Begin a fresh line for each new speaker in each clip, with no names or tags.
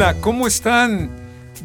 hola, ¿cómo están?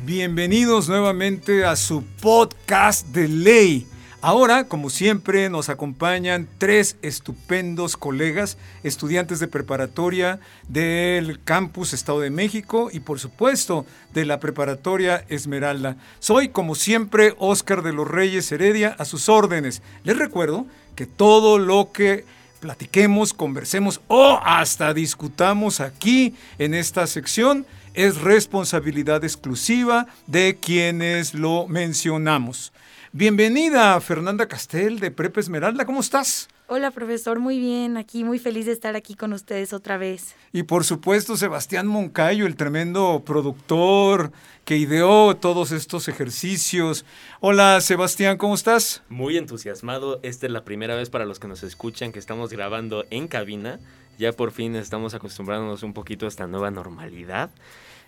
Bienvenidos nuevamente a su podcast de ley. Ahora, como siempre, nos acompañan tres estupendos colegas, estudiantes de preparatoria del campus Estado de México y por supuesto de la preparatoria Esmeralda. Soy, como siempre, Óscar de los Reyes Heredia, a sus órdenes. Les recuerdo que todo lo que platiquemos, conversemos o hasta discutamos aquí en esta sección es responsabilidad exclusiva de quienes lo mencionamos. Bienvenida Fernanda Castel de Prepa Esmeralda, ¿cómo estás?
Hola profesor, muy bien, aquí muy feliz de estar aquí con ustedes otra vez.
Y por supuesto Sebastián Moncayo, el tremendo productor que ideó todos estos ejercicios. Hola Sebastián, ¿cómo estás?
Muy entusiasmado, esta es la primera vez para los que nos escuchan que estamos grabando en cabina, ya por fin estamos acostumbrándonos un poquito a esta nueva normalidad.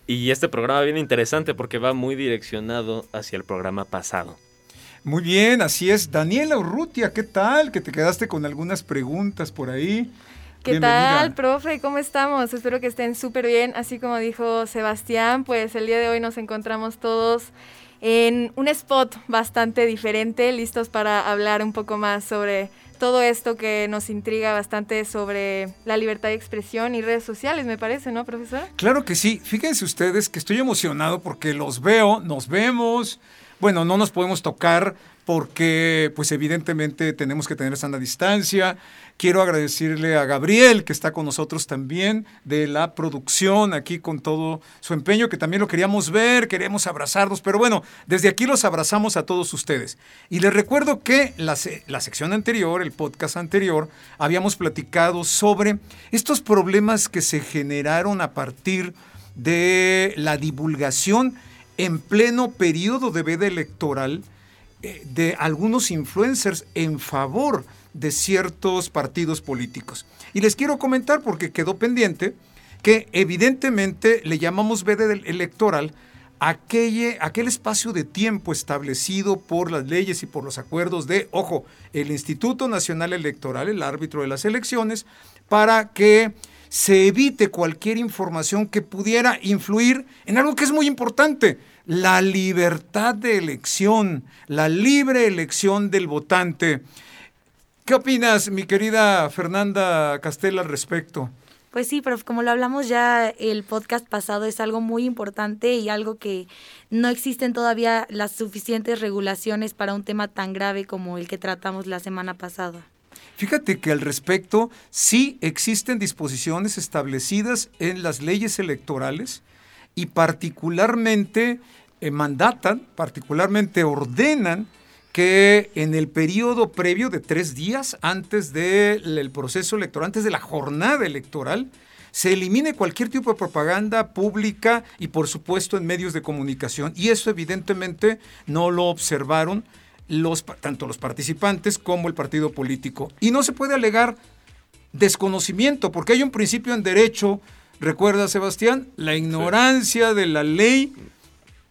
Y este programa viene interesante porque va muy direccionado hacia el programa pasado.
Muy bien, así es. Daniela Urrutia, ¿qué tal? Que te quedaste con algunas preguntas por ahí.
¿Qué tal, profe? ¿Cómo estamos? Espero que estén súper bien. Así como dijo Sebastián, pues el día de hoy nos encontramos todos en un spot bastante diferente, listos para hablar un poco más sobre todo esto que nos intriga bastante sobre la libertad de expresión y redes sociales, me parece, ¿no, profesor?
Claro que sí. Fíjense ustedes que estoy emocionado porque los veo, nos vemos. Bueno, no nos podemos tocar porque pues evidentemente tenemos que tener sana distancia. Quiero agradecerle a Gabriel, que está con nosotros también, de la producción, aquí con todo su empeño, que también lo queríamos ver, queríamos abrazarnos, pero bueno, desde aquí los abrazamos a todos ustedes. Y les recuerdo que la, la sección anterior, el podcast anterior, habíamos platicado sobre estos problemas que se generaron a partir de la divulgación en pleno periodo de veda electoral eh, de algunos influencers en favor de ciertos partidos políticos. Y les quiero comentar porque quedó pendiente que evidentemente le llamamos veda electoral aquel, aquel espacio de tiempo establecido por las leyes y por los acuerdos de, ojo, el Instituto Nacional Electoral, el árbitro de las elecciones, para que se evite cualquier información que pudiera influir en algo que es muy importante, la libertad de elección, la libre elección del votante. ¿Qué opinas, mi querida Fernanda Castell, al respecto?
Pues sí, pero como lo hablamos ya el podcast pasado, es algo muy importante y algo que no existen todavía las suficientes regulaciones para un tema tan grave como el que tratamos la semana pasada.
Fíjate que al respecto sí existen disposiciones establecidas en las leyes electorales y particularmente eh, mandatan, particularmente ordenan que en el periodo previo de tres días antes del proceso electoral, antes de la jornada electoral, se elimine cualquier tipo de propaganda pública y por supuesto en medios de comunicación. Y eso evidentemente no lo observaron los, tanto los participantes como el partido político. Y no se puede alegar desconocimiento, porque hay un principio en derecho, recuerda Sebastián, la ignorancia de la ley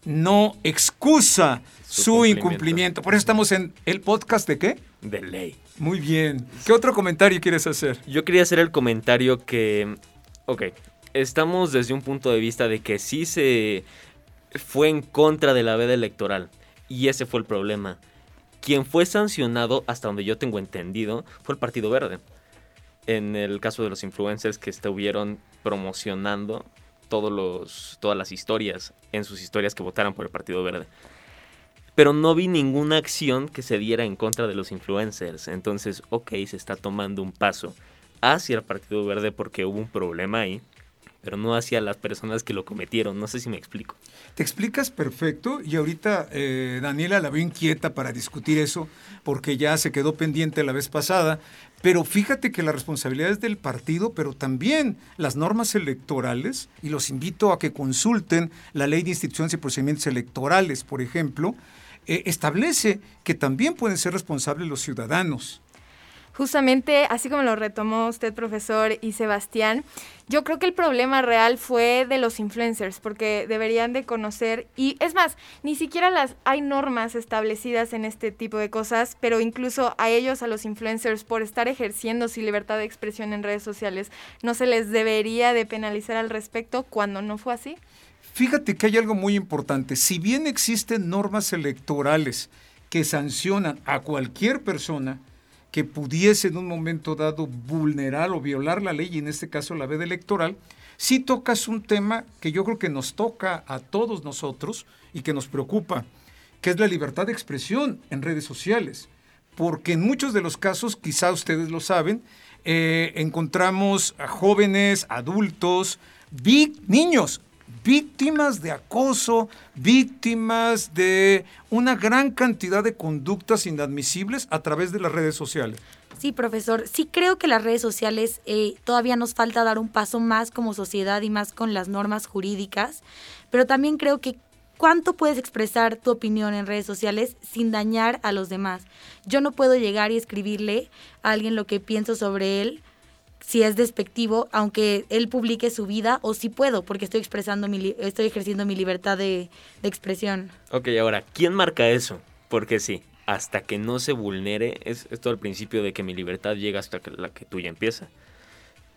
no excusa su, incumplimiento. Por eso estamos en el podcast de qué?
De ley.
Muy bien. ¿Qué otro comentario quieres hacer?
Yo quería hacer el comentario que, ok, estamos desde un punto de vista de que sí se fue en contra de la veda electoral. Y ese fue el problema. Quien fue sancionado, hasta donde yo tengo entendido, fue el Partido Verde. En el caso de los influencers que estuvieron promocionando todas las historias, en sus historias que votaran por el Partido Verde. Pero no vi ninguna acción que se diera en contra de los influencers. Entonces, ok, se está tomando un paso hacia el Partido Verde porque hubo un problema ahí, pero no hacia las personas que lo cometieron. No sé si me explico.
Te explicas perfecto y ahorita eh, Daniela la veo inquieta para discutir eso porque ya se quedó pendiente la vez pasada, pero fíjate que la responsabilidad es del partido, pero también las normas electorales, y los invito a que consulten la ley de instituciones y procedimientos electorales, por ejemplo, eh, establece que también pueden ser responsables los ciudadanos.
Justamente, así como lo retomó usted, profesor, y Sebastián, yo creo que el problema real fue de los influencers, porque deberían de conocer, y es más, ni siquiera las hay normas establecidas en este tipo de cosas, pero incluso a ellos, a los influencers, por estar ejerciendo su libertad de expresión en redes sociales, no se les debería de penalizar al respecto cuando no fue así.
Fíjate que hay algo muy importante. Si bien existen normas electorales que sancionan a cualquier persona que pudiese en un momento dado vulnerar o violar la ley, y en este caso la veda electoral, sí tocas un tema que yo creo que nos toca a todos nosotros y que nos preocupa, que es la libertad de expresión en redes sociales. Porque en muchos de los casos, quizá ustedes lo saben, eh, encontramos a jóvenes, adultos, niños víctimas de acoso, víctimas de una gran cantidad de conductas inadmisibles a través de las redes sociales.
Sí, profesor. Sí creo que las redes sociales eh, todavía nos falta dar un paso más como sociedad y más con las normas jurídicas, pero también creo que cuánto puedes expresar tu opinión en redes sociales sin dañar a los demás. Yo no puedo llegar y escribirle a alguien lo que pienso sobre él si es despectivo, aunque él publique su vida, o si puedo, porque estoy expresando mi, estoy ejerciendo mi libertad de, expresión.
Ok, ahora, ¿quién marca eso? Porque sí, hasta que no se vulnere, es esto al principio de que mi libertad llega hasta que la que tuya empieza.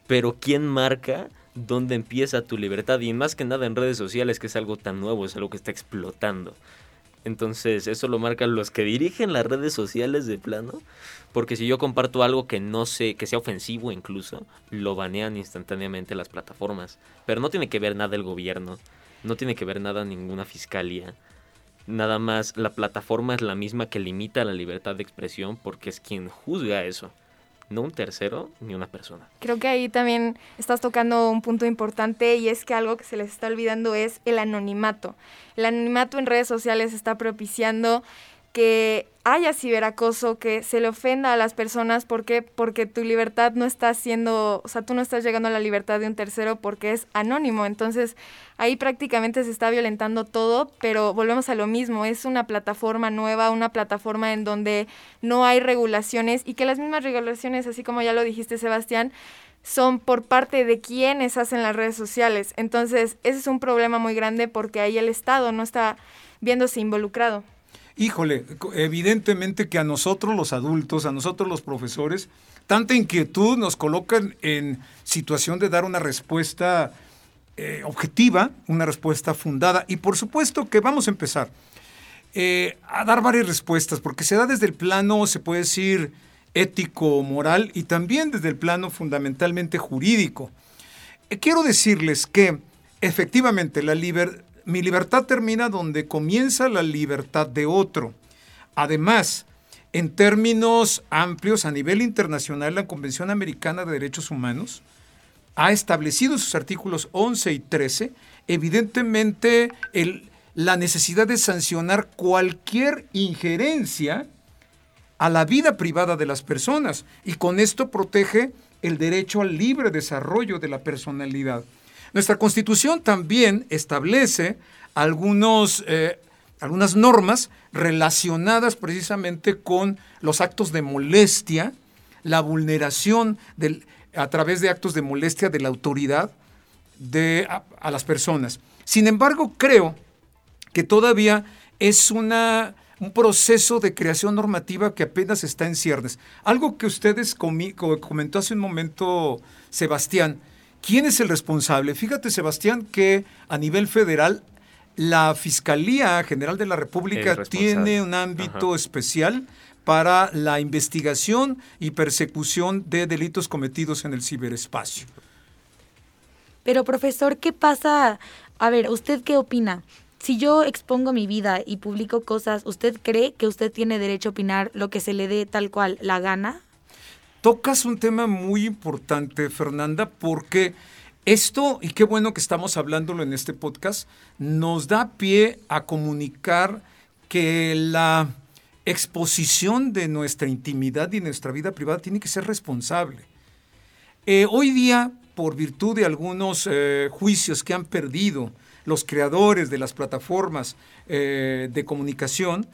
Pero ¿quién marca dónde empieza tu libertad? Y más que nada en redes sociales, que es algo tan nuevo, es algo que está explotando. Entonces, eso lo marcan los que dirigen las redes sociales de plano. Porque si yo comparto algo que no sé, que sea ofensivo incluso, lo banean instantáneamente las plataformas. Pero no tiene que ver nada el gobierno, no tiene que ver nada ninguna fiscalía. Nada más la plataforma es la misma que limita la libertad de expresión porque es quien juzga eso no un tercero ni una persona.
Creo que ahí también estás tocando un punto importante y es que algo que se les está olvidando es el anonimato. El anonimato en redes sociales está propiciando que haya ciberacoso, que se le ofenda a las personas, ¿por qué? Porque tu libertad no está siendo, o sea, tú no estás llegando a la libertad de un tercero porque es anónimo, entonces ahí prácticamente se está violentando todo, pero volvemos a lo mismo, es una plataforma nueva, una plataforma en donde no hay regulaciones y que las mismas regulaciones, así como ya lo dijiste Sebastián, son por parte de quienes hacen las redes sociales. Entonces, ese es un problema muy grande porque ahí el Estado no está viéndose involucrado.
Híjole, evidentemente que a nosotros los adultos, a nosotros los profesores, tanta inquietud nos colocan en situación de dar una respuesta eh, objetiva, una respuesta fundada. Y por supuesto que vamos a empezar eh, a dar varias respuestas, porque se da desde el plano, se puede decir, ético, moral y también desde el plano fundamentalmente jurídico. Eh, quiero decirles que efectivamente la libertad mi libertad termina donde comienza la libertad de otro. Además, en términos amplios, a nivel internacional, la Convención Americana de Derechos Humanos ha establecido en sus artículos 11 y 13, evidentemente, la necesidad de sancionar cualquier injerencia a la vida privada de las personas y con esto protege el derecho al libre desarrollo de la personalidad. Nuestra constitución también establece algunos, eh, algunas normas relacionadas precisamente con los actos de molestia, la vulneración a través de actos de molestia de la autoridad de, a, las personas. Sin embargo, creo que todavía es una, un proceso de creación normativa que apenas está en ciernes. Algo que ustedes comentó hace un momento, Sebastián, ¿Quién es el responsable? Fíjate, Sebastián, que a nivel federal la Fiscalía General de la República tiene un ámbito especial para la investigación y persecución de delitos cometidos en el ciberespacio.
Pero profesor, ¿qué pasa? A ver, ¿usted qué opina? Si yo expongo mi vida y publico cosas, ¿usted cree que usted tiene derecho a opinar lo que se le dé tal cual la gana?
Tocas un tema muy importante, Fernanda, porque esto, y qué bueno que estamos hablándolo en este podcast, nos da pie a comunicar que la exposición de nuestra intimidad y nuestra vida privada tiene que ser responsable. Eh, hoy día, por virtud de algunos eh, juicios que han perdido los creadores de las plataformas eh, de comunicación,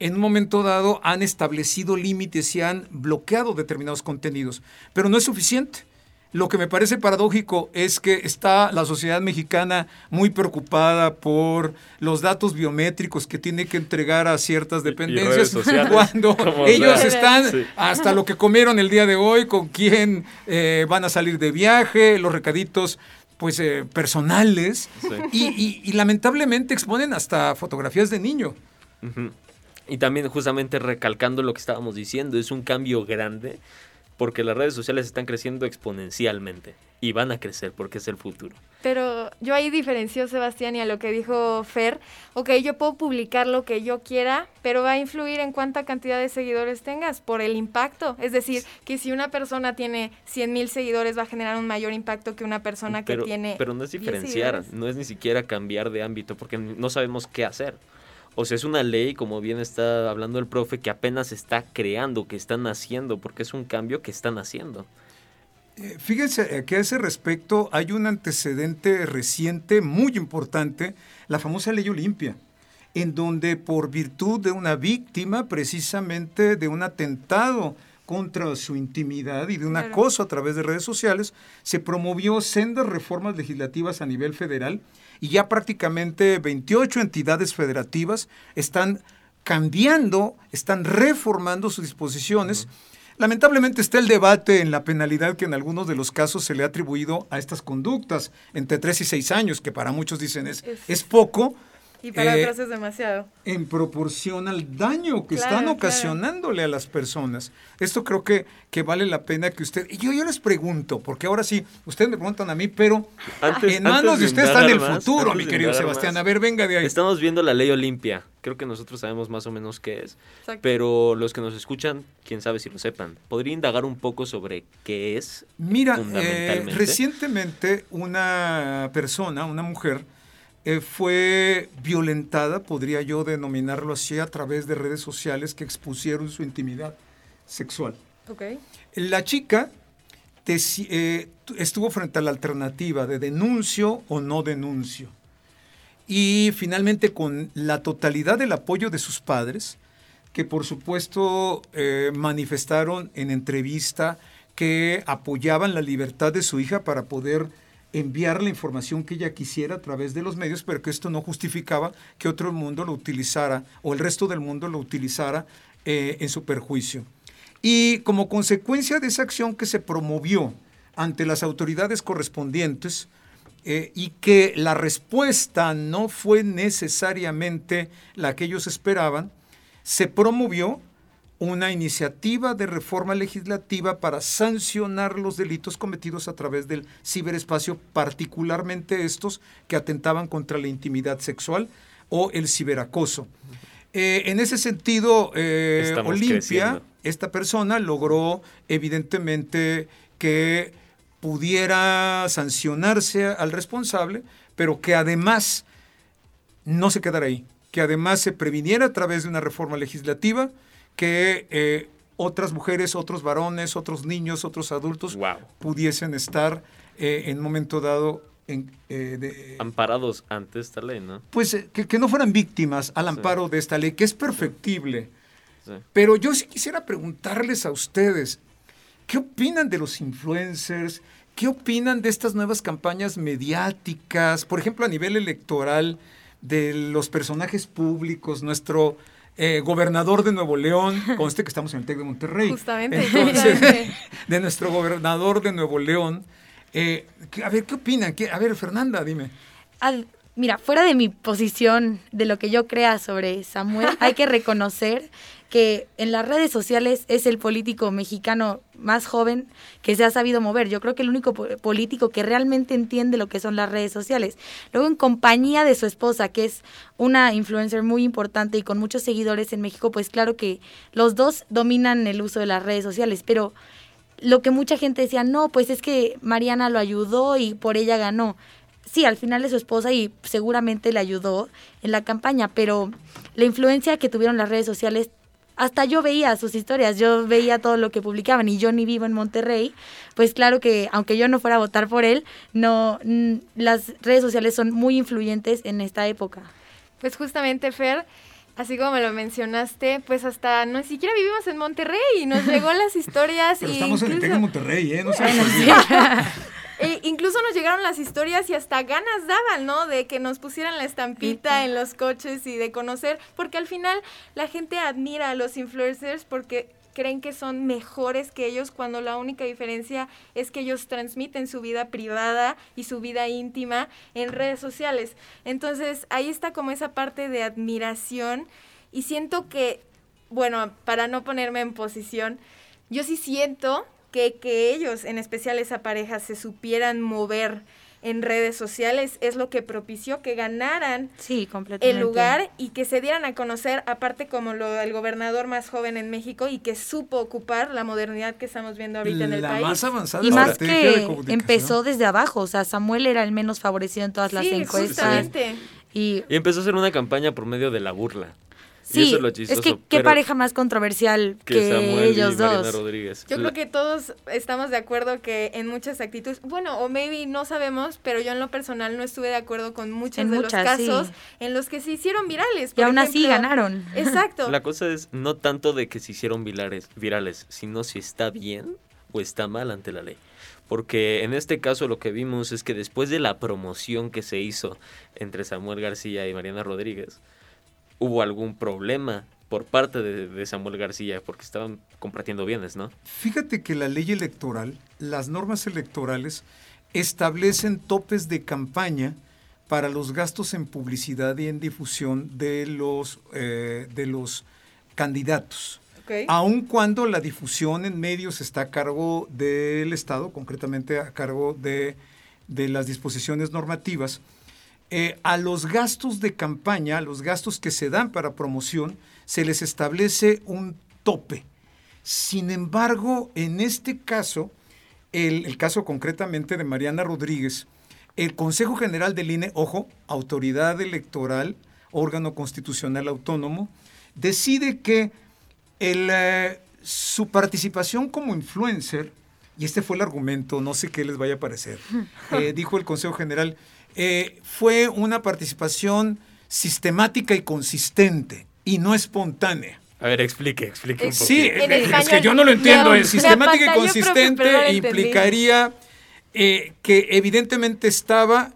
en un momento dado han establecido límites y han bloqueado determinados contenidos, pero no es suficiente. Lo que me parece paradójico es que está la sociedad mexicana muy preocupada por los datos biométricos que tiene que entregar a ciertas dependencias cuando ellos están hasta lo que comieron el día de hoy, con quién eh, van a salir de viaje, los recaditos pues eh, personales y, lamentablemente exponen hasta fotografías de niño.
Y también justamente recalcando lo que estábamos diciendo, es un cambio grande porque las redes sociales están creciendo exponencialmente y van a crecer porque es el futuro.
Pero yo ahí diferencio, Sebastián, y a lo que dijo Fer, ok, yo puedo publicar lo que yo quiera, pero va a influir en cuánta cantidad de seguidores tengas por el impacto. Es decir, que si una persona tiene 100 mil seguidores va a generar un mayor impacto que una persona que tiene...
Pero no es diferenciar, no es ni siquiera cambiar de ámbito, porque no sabemos qué hacer. O sea, es una ley, como bien está hablando el profe, que apenas está creando, que están haciendo, porque es un cambio que están haciendo.
Eh, fíjense que a ese respecto hay un antecedente reciente muy importante, la famosa ley Olimpia, en donde por virtud de una víctima precisamente de un atentado contra su intimidad y de un acoso a través de redes sociales, se promovió sendas reformas legislativas a nivel federal y ya prácticamente 28 entidades federativas están cambiando, están reformando sus disposiciones. Lamentablemente está el debate en la penalidad que en algunos de los casos se le ha atribuido a estas conductas, entre 3 y 6 años, que para muchos dicen es, es poco,
y para eh, otros es demasiado.
En proporción al daño que están ocasionándole a las personas. Esto creo que, que vale la pena que usted... Y yo, yo les pregunto, porque ahora sí, ustedes me preguntan a mí, pero en manos de, usted está en el futuro, mi querido Sebastián. A ver, venga de ahí.
Estamos viendo la ley Olimpia. Creo que nosotros sabemos más o menos qué es. Pero los que nos escuchan, quién sabe si lo sepan. ¿Podría indagar un poco sobre qué es?
Mira, eh, recientemente una persona, una mujer, eh, fue violentada, podría yo denominarlo así, a través de redes sociales que expusieron su intimidad sexual. La chica eh, estuvo frente a la alternativa de denuncio o no denuncio. Y finalmente con la totalidad del apoyo de sus padres, que por supuesto eh, manifestaron en entrevista que apoyaban la libertad de su hija para poder enviar la información que ella quisiera a través de los medios, pero que esto no justificaba que otro mundo lo utilizara o el resto del mundo lo utilizara eh, en su perjuicio. Y como consecuencia de esa acción que se promovió ante las autoridades correspondientes eh, y que la respuesta no fue necesariamente la que ellos esperaban, se promovió una iniciativa de reforma legislativa para sancionar los delitos cometidos a través del ciberespacio, particularmente estos que atentaban contra la intimidad sexual o el ciberacoso. Eh, en ese sentido, eh, Olimpia, esta persona logró evidentemente que pudiera sancionarse al responsable, pero que además no se quedara ahí, que además se previniera a través de una reforma legislativa, que eh, otras mujeres, otros varones, otros niños, otros adultos pudiesen estar eh, en un momento dado en,
eh, amparados ante esta ley, ¿no?
Pues que, no fueran víctimas al amparo de esta ley, que es perfectible. Pero yo sí quisiera preguntarles a ustedes, ¿qué opinan de los influencers? ¿Qué opinan de estas nuevas campañas mediáticas? Por ejemplo, a nivel electoral, de los personajes públicos, nuestro eh, gobernador de Nuevo León, conste que estamos en el TEC de Monterrey.
Justamente.
de nuestro gobernador de Nuevo León. Eh, a ver, ¿qué opinan? A ver, Fernanda, dime.
Mira, fuera de mi posición, de lo que yo crea sobre Samuel, hay que reconocer que en las redes sociales es el político mexicano más joven que se ha sabido mover. Yo creo que el único político que realmente entiende lo que son las redes sociales. Luego en compañía de su esposa, que es una influencer muy importante y con muchos seguidores en México, pues claro que los dos dominan el uso de las redes sociales, pero lo que mucha gente decía, no, pues es que Mariana lo ayudó y por ella ganó. Sí, al final es su esposa y seguramente le ayudó en la campaña, pero la influencia que tuvieron las redes sociales hasta yo veía sus historias, yo veía todo lo que publicaban y yo ni vivo en Monterrey, pues claro que aunque yo no fuera a votar por él, no las redes sociales son muy influyentes en esta época.
Pues justamente Fer, así como me lo mencionaste, pues hasta no siquiera vivimos en Monterrey y nos llegó las historias
Pero estamos en el Monterrey, ¿eh? No sé
E incluso nos llegaron las historias y hasta ganas daban, ¿no? De que nos pusieran la estampita en los coches y de conocer, porque al final la gente admira a los influencers porque creen que son mejores que ellos cuando la única diferencia es que ellos transmiten su vida privada y su vida íntima en redes sociales. Entonces ahí está como esa parte de admiración y siento que, bueno, para no ponerme en posición, yo sí siento que, que ellos, en especial esa pareja, se supieran mover en redes sociales es lo que propició que ganaran
sí,
el lugar y que se dieran a conocer, aparte como lo el gobernador más joven en México y que supo ocupar la modernidad que estamos viendo ahorita en el
la
país.
Más avanzada
y más que empezó desde abajo, o sea, Samuel era el menos favorecido en todas las encuestas.
Justamente.
Y, y empezó a hacer una campaña por medio de la burla.
Sí, es, que qué pareja más controversial que, ellos dos.
Rodríguez.
Yo creo que todos estamos de acuerdo que en muchas actitudes, bueno, o maybe no sabemos, pero yo en lo personal no estuve de acuerdo con muchos de los casos en los que se hicieron virales.
y aún así ganaron.
Exacto.
La cosa es no tanto de que se hicieron virales, virales, sino si está bien o está mal ante la ley. Porque en este caso lo que vimos es que después de la promoción que se hizo entre Samuel García y Mariana Rodríguez, hubo algún problema por parte de, Samuel García porque estaban compartiendo bienes, ¿no?
Fíjate que la ley electoral, las normas electorales establecen topes de campaña para los gastos en publicidad y en difusión de los, eh, de los candidatos. Aun cuando la difusión en medios está a cargo del Estado, concretamente a cargo de, de las disposiciones normativas, eh, a los gastos de campaña, a los gastos que se dan para promoción, se les establece un tope. Sin embargo, en este caso, el, caso concretamente de Mariana Rodríguez, el Consejo General del INE, ojo, autoridad electoral, órgano constitucional autónomo, decide que eh, su participación como influencer, y este fue el argumento, no sé qué les vaya a parecer, eh, dijo el Consejo General, eh, fue una participación sistemática y consistente y no espontánea.
A ver, explique, explique un poco.
Sí, es que yo no lo entiendo. Sistemática y consistente implicaría eh, que evidentemente estaba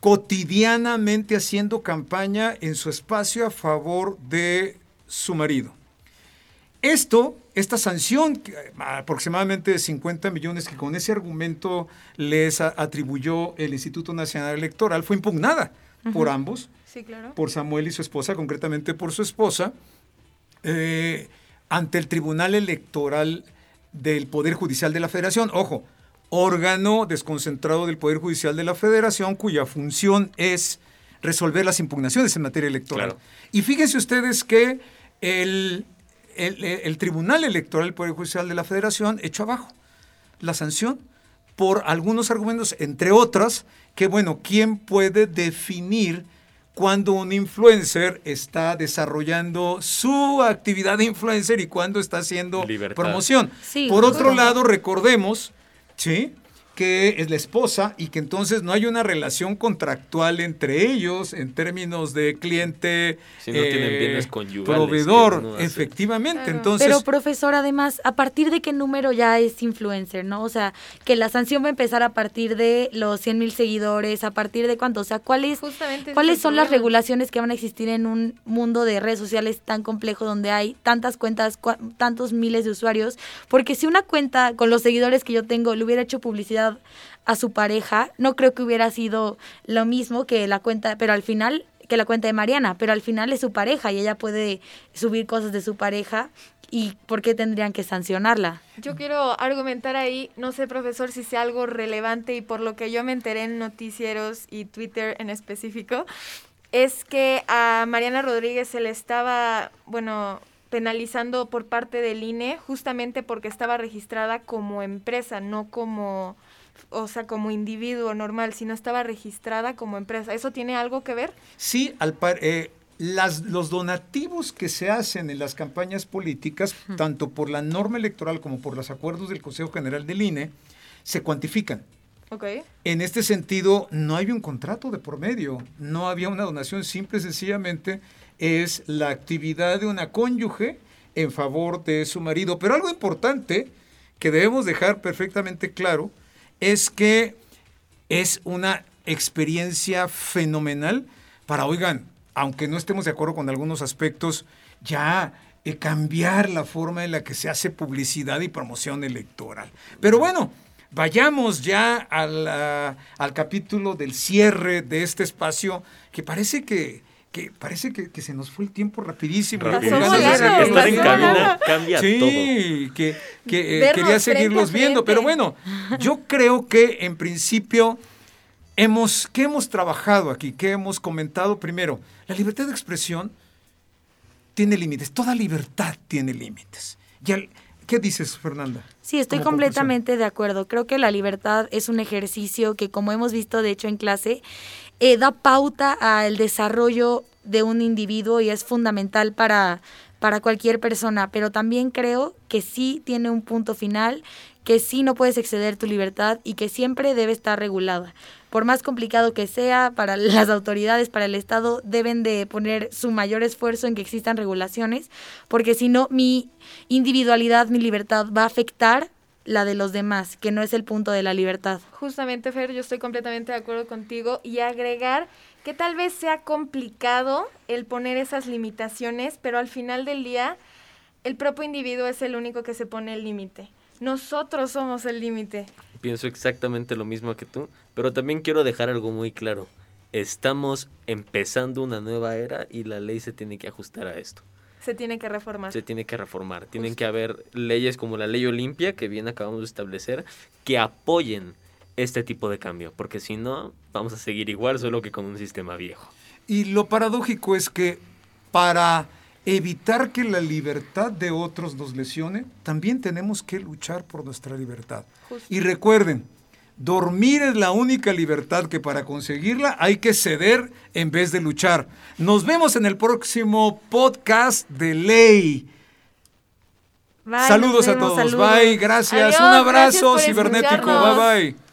cotidianamente haciendo campaña en su espacio a favor de su marido. Esto, esta sanción, aproximadamente de 50 millones que con ese argumento les atribuyó el Instituto Nacional Electoral, fue impugnada por ambos, por Samuel y su esposa, concretamente por su esposa, eh, ante el Tribunal Electoral del Poder Judicial de la Federación. Ojo, órgano desconcentrado del Poder Judicial de la Federación cuya función es resolver las impugnaciones en materia electoral. Y fíjense ustedes que el el, Tribunal Electoral del Poder Judicial de la Federación echó abajo la sanción por algunos argumentos, entre otras, que bueno, ¿quién puede definir cuando un influencer está desarrollando su actividad de influencer y cuando está haciendo promoción? por otro lado, recordemos, ¿sí? Que es la esposa y que entonces no hay una relación contractual entre ellos en términos de cliente
si no tienen eh,
proveedor. efectivamente entonces
pero profesor además a partir de qué número ya es influencer no o sea que la sanción va a empezar a partir de los 100 mil seguidores a partir de cuánto o sea cuáles cuáles son las regulaciones que van a existir en un mundo de redes sociales tan complejo donde hay tantas cuentas tantos miles de usuarios porque si una cuenta con los seguidores que yo tengo le hubiera hecho publicidad a su pareja, no creo que hubiera sido lo mismo que la cuenta, pero al final que la cuenta de Mariana, pero al final es su pareja y ella puede subir cosas de su pareja y por qué tendrían que sancionarla.
Yo quiero argumentar ahí, no sé profesor si sea algo relevante y por lo que yo me enteré en noticieros y Twitter en específico, es que a Mariana Rodríguez se le estaba, bueno, penalizando por parte del INE justamente porque estaba registrada como empresa, no como o sea, como individuo normal, sino estaba registrada como empresa. ¿Eso tiene algo que ver?
Sí, al eh, las, los donativos que se hacen en las campañas políticas, tanto por la norma electoral como por los acuerdos del Consejo General del INE, se cuantifican.
Okay.
En este sentido, no hay un contrato de por medio, no había una donación, simple y sencillamente es la actividad de una cónyuge en favor de su marido. Pero algo importante que debemos dejar perfectamente claro es que es una experiencia fenomenal para, oigan, aunque no estemos de acuerdo con algunos aspectos, ya eh, cambiar la forma en la que se hace publicidad y promoción electoral. Pero bueno, vayamos ya al capítulo del cierre de este espacio que parece que que parece que, se nos fue el tiempo rapidísimo.
Estar en cabina cambia
sí,
todo.
que, que eh, quería seguirlos viendo, pero bueno, yo creo que en principio hemos, ¿qué hemos trabajado aquí? ¿Qué hemos comentado? Primero, la libertad de expresión tiene límites, toda libertad tiene límites. ¿Qué dices, Fernanda?
Sí, estoy completamente de acuerdo. Creo que la libertad es un ejercicio que, como hemos visto, de hecho, en clase, eh, da pauta al desarrollo de un individuo y es fundamental para, para cualquier persona, pero también creo que sí tiene un punto final, que sí no puedes exceder tu libertad y que siempre debe estar regulada. Por más complicado que sea, para las autoridades, para el Estado, deben de poner su mayor esfuerzo en que existan regulaciones, porque si no, mi individualidad, mi libertad va a afectar la de los demás, que no es el punto de la libertad.
Justamente, Fer, yo estoy completamente de acuerdo contigo y agregar que tal vez sea complicado el poner esas limitaciones, pero al final del día el propio individuo es el único que se pone el límite. Nosotros somos el límite.
Pienso exactamente lo mismo que tú, pero también quiero dejar algo muy claro. Estamos empezando una nueva era y la ley se tiene que ajustar a esto.
Se tiene que reformar.
Se tiene que reformar. Tienen que haber leyes como la ley Olimpia, que bien acabamos de establecer, que apoyen este tipo de cambio, porque si no, vamos a seguir igual, solo que con un sistema viejo.
Y lo paradójico es que para evitar que la libertad de otros nos lesione, también tenemos que luchar por nuestra libertad. Y recuerden, Dormir es la única libertad que para conseguirla hay que ceder en vez de luchar. Nos vemos en el próximo podcast de ley. saludos a todos. Bye. Gracias. Un abrazo cibernético. Bye bye.